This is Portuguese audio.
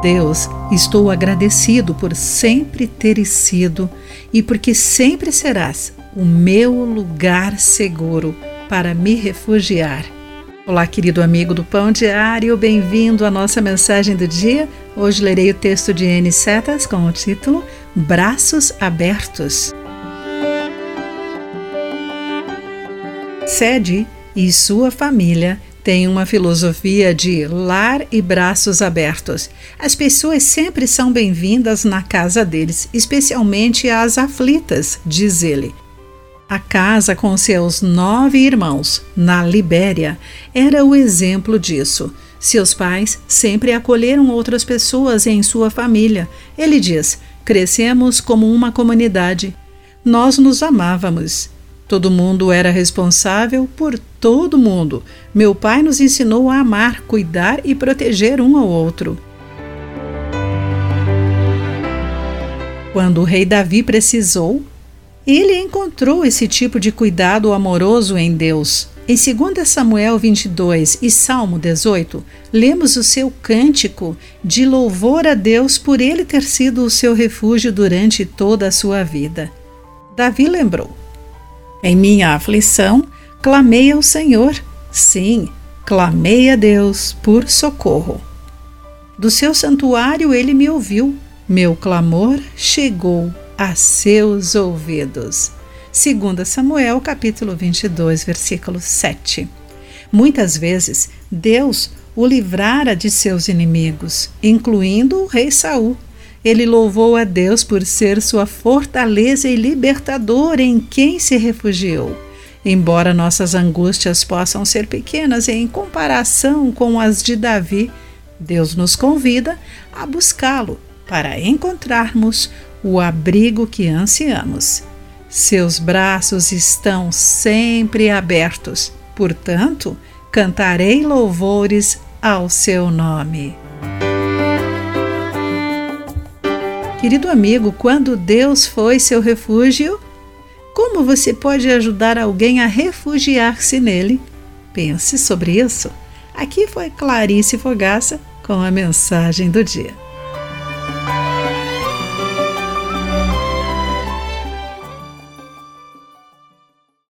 Deus, estou agradecido por sempre teres sido e porque sempre serás o meu lugar seguro para me refugiar. Olá, querido amigo do Pão Diário, bem-vindo à nossa mensagem do dia. Hoje lerei o texto de N. Setas com o título Braços Abertos. Sede e sua família têm uma filosofia de lar e braços abertos. As pessoas sempre são bem-vindas na casa deles, especialmente as aflitas, diz ele. A casa com seus nove irmãos, na Libéria, era o exemplo disso. Seus pais sempre acolheram outras pessoas em sua família. Ele diz: crescemos como uma comunidade. Nós nos amávamos. Todo mundo era responsável por todo mundo. Meu pai nos ensinou a amar, cuidar e proteger um ao outro. Quando o rei Davi precisou, ele encontrou esse tipo de cuidado amoroso em Deus. Em 2 Samuel 22 e Salmo 18, lemos o seu cântico de louvor a Deus por ele ter sido o seu refúgio durante toda a sua vida. Davi lembrou: em minha aflição, clamei ao Senhor. Sim, clamei a Deus por socorro. Do seu santuário ele me ouviu. Meu clamor chegou a seus ouvidos. 2 Samuel capítulo 22, versículo 7. Muitas vezes Deus o livrara de seus inimigos, incluindo o rei Saul. Ele louvou a Deus por ser sua fortaleza e libertador em quem se refugiou. Embora nossas angústias possam ser pequenas em comparação com as de Davi, Deus nos convida a buscá-lo para encontrarmos o abrigo que ansiamos. Seus braços estão sempre abertos, portanto, cantarei louvores ao seu nome. Querido amigo, quando Deus foi seu refúgio, como você pode ajudar alguém a refugiar-se nele? Pense sobre isso. Aqui foi Clarice Fogaça com a mensagem do dia.